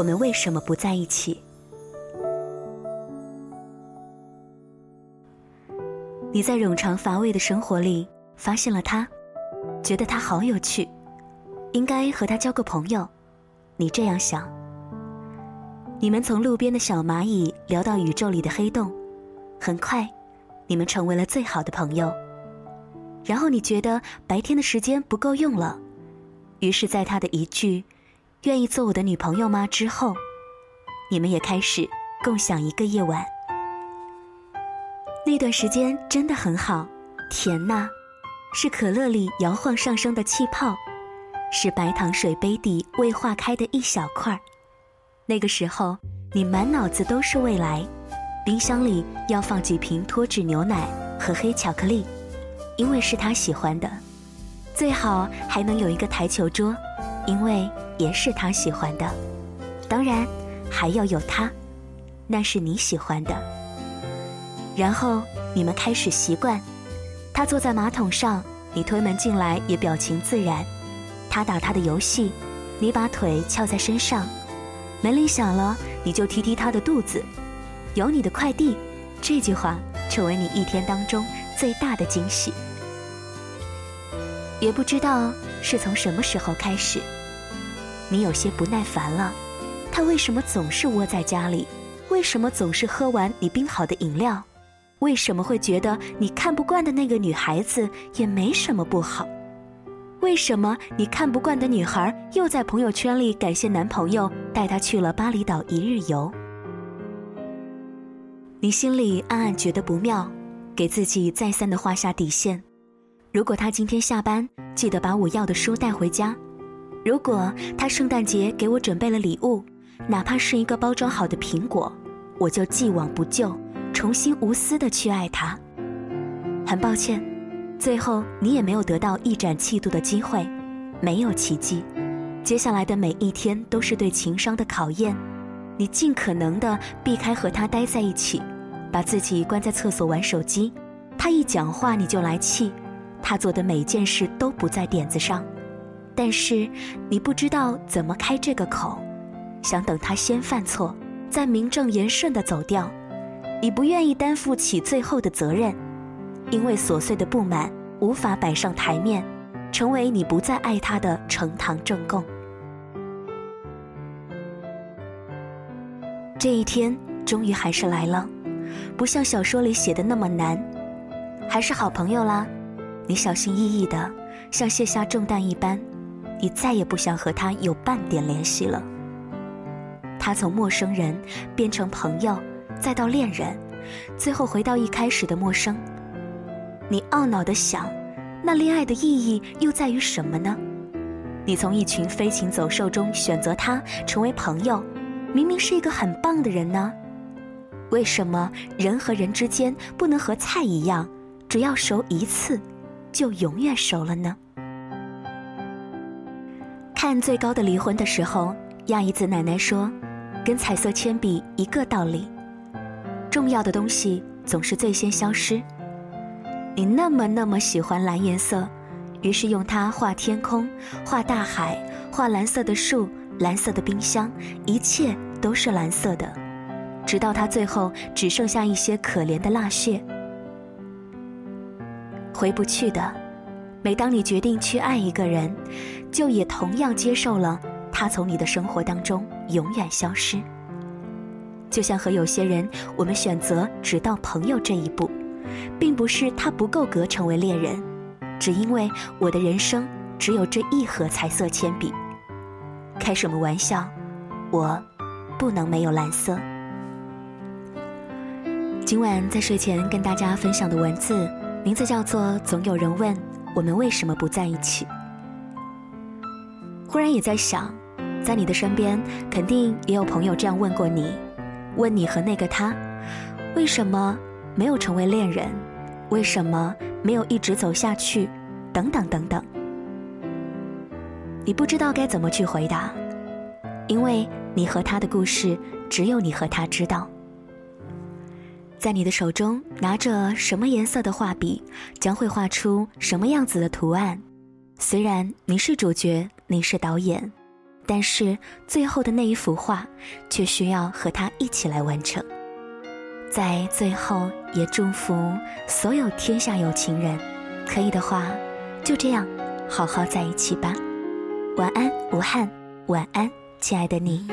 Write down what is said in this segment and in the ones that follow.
我们为什么不在一起？你在冗长乏味的生活里发现了他，觉得他好有趣，应该和他交个朋友。你这样想。你们从路边的小蚂蚁聊到宇宙里的黑洞，很快，你们成为了最好的朋友。然后你觉得白天的时间不够用了，于是，在他的一句。愿意做我的女朋友吗？之后，你们也开始共享一个夜晚。那段时间真的很好，甜呐，是可乐里摇晃上升的气泡，是白糖水杯底未化开的一小块儿。那个时候，你满脑子都是未来，冰箱里要放几瓶脱脂牛奶和黑巧克力，因为是他喜欢的，最好还能有一个台球桌，因为。也是他喜欢的，当然还要有他，那是你喜欢的。然后你们开始习惯，他坐在马桶上，你推门进来也表情自然；他打他的游戏，你把腿翘在身上；门铃响了，你就踢踢他的肚子。有你的快递，这句话成为你一天当中最大的惊喜。也不知道是从什么时候开始。你有些不耐烦了，他为什么总是窝在家里？为什么总是喝完你冰好的饮料？为什么会觉得你看不惯的那个女孩子也没什么不好？为什么你看不惯的女孩又在朋友圈里感谢男朋友带她去了巴厘岛一日游？你心里暗暗觉得不妙，给自己再三的画下底线：如果他今天下班，记得把我要的书带回家。如果他圣诞节给我准备了礼物，哪怕是一个包装好的苹果，我就既往不咎，重新无私的去爱他。很抱歉，最后你也没有得到一展气度的机会，没有奇迹。接下来的每一天都是对情商的考验，你尽可能的避开和他待在一起，把自己关在厕所玩手机。他一讲话你就来气，他做的每件事都不在点子上。但是你不知道怎么开这个口，想等他先犯错，再名正言顺的走掉。你不愿意担负起最后的责任，因为琐碎的不满无法摆上台面，成为你不再爱他的呈堂证供。这一天终于还是来了，不像小说里写的那么难，还是好朋友啦。你小心翼翼的，像卸下重担一般。你再也不想和他有半点联系了。他从陌生人变成朋友，再到恋人，最后回到一开始的陌生。你懊恼的想，那恋爱的意义又在于什么呢？你从一群飞禽走兽中选择他成为朋友，明明是一个很棒的人呢？为什么人和人之间不能和菜一样，只要熟一次，就永远熟了呢？看最高的离婚的时候，亚姨子奶奶说：“跟彩色铅笔一个道理，重要的东西总是最先消失。你那么那么喜欢蓝颜色，于是用它画天空、画大海、画蓝色的树、蓝色的冰箱，一切都是蓝色的，直到它最后只剩下一些可怜的蜡屑，回不去的。”每当你决定去爱一个人，就也同样接受了他从你的生活当中永远消失。就像和有些人，我们选择只到朋友这一步，并不是他不够格成为恋人，只因为我的人生只有这一盒彩色铅笔。开什么玩笑？我不能没有蓝色。今晚在睡前跟大家分享的文字，名字叫做《总有人问》。我们为什么不在一起？忽然也在想，在你的身边，肯定也有朋友这样问过你：问你和那个他，为什么没有成为恋人？为什么没有一直走下去？等等等等。你不知道该怎么去回答，因为你和他的故事，只有你和他知道。在你的手中拿着什么颜色的画笔，将会画出什么样子的图案。虽然你是主角，你是导演，但是最后的那一幅画，却需要和他一起来完成。在最后，也祝福所有天下有情人，可以的话，就这样好好在一起吧。晚安，武汉。晚安，亲爱的你。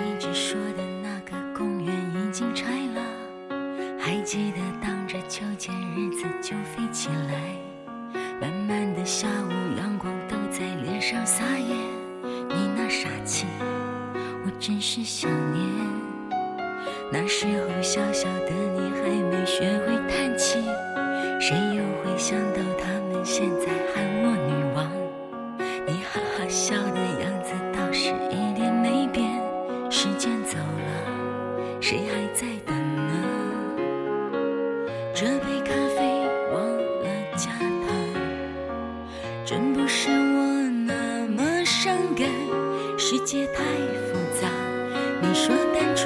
还记得荡着秋千，日子就飞起来。慢慢的下午，阳光都在脸上撒野。你那傻气，我真是想念。那时候小小的你还没学会叹气，谁又会想到他们现在喊我女王？你哈哈笑的样子倒是一点没变。时间走了，谁还在等？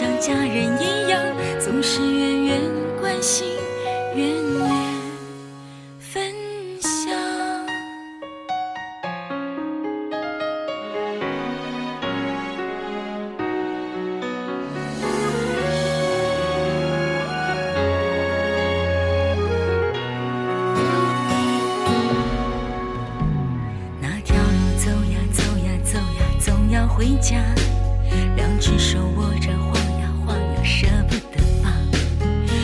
像家人一样总是远远关心远远分享。那条路走呀走呀走呀总要回家。两只手握着花舍不得放。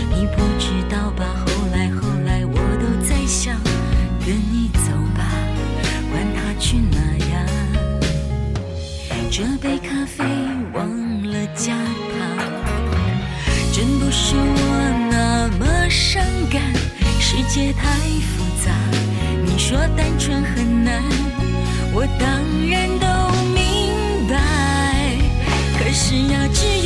你不知道吧？后来后来，我都在想，跟你走吧，管他去哪呀。这杯咖啡忘了加糖，真不是我那么伤感。世界太复杂，你说单纯很难，我当然都明。是呀，只有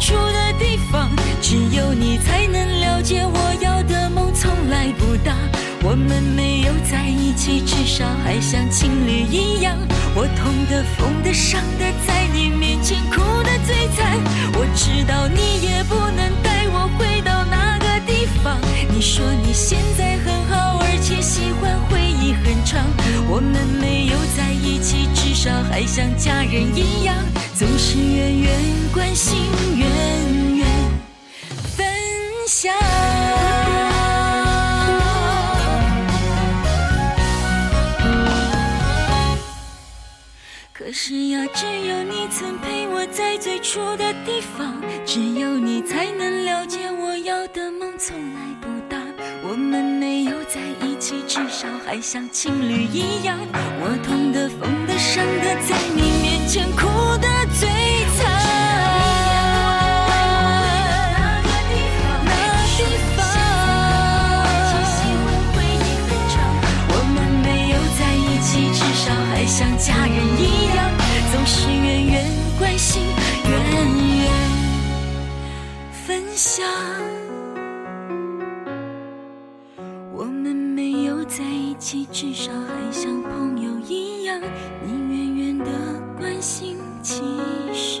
住的地方，只有你才能了解我要的梦从来不大。我们没有在一起，至少还像情侣一样。我痛的、疯的、伤的，在你面前哭的最惨。我知道你也不能带我回到那个地方。你说你现在很好，而且喜欢回忆很长。我们没有在一起，至少还像家人一样，总是远远关心，远远分享。可是呀，只有你曾陪我在最初的地方，只有你才能了解我要的梦从来不大。我们没有在一起，至少还像情侣一样。我痛的、疯的、伤的，在你面前哭的至少还像朋友一样，你远远的关心，其实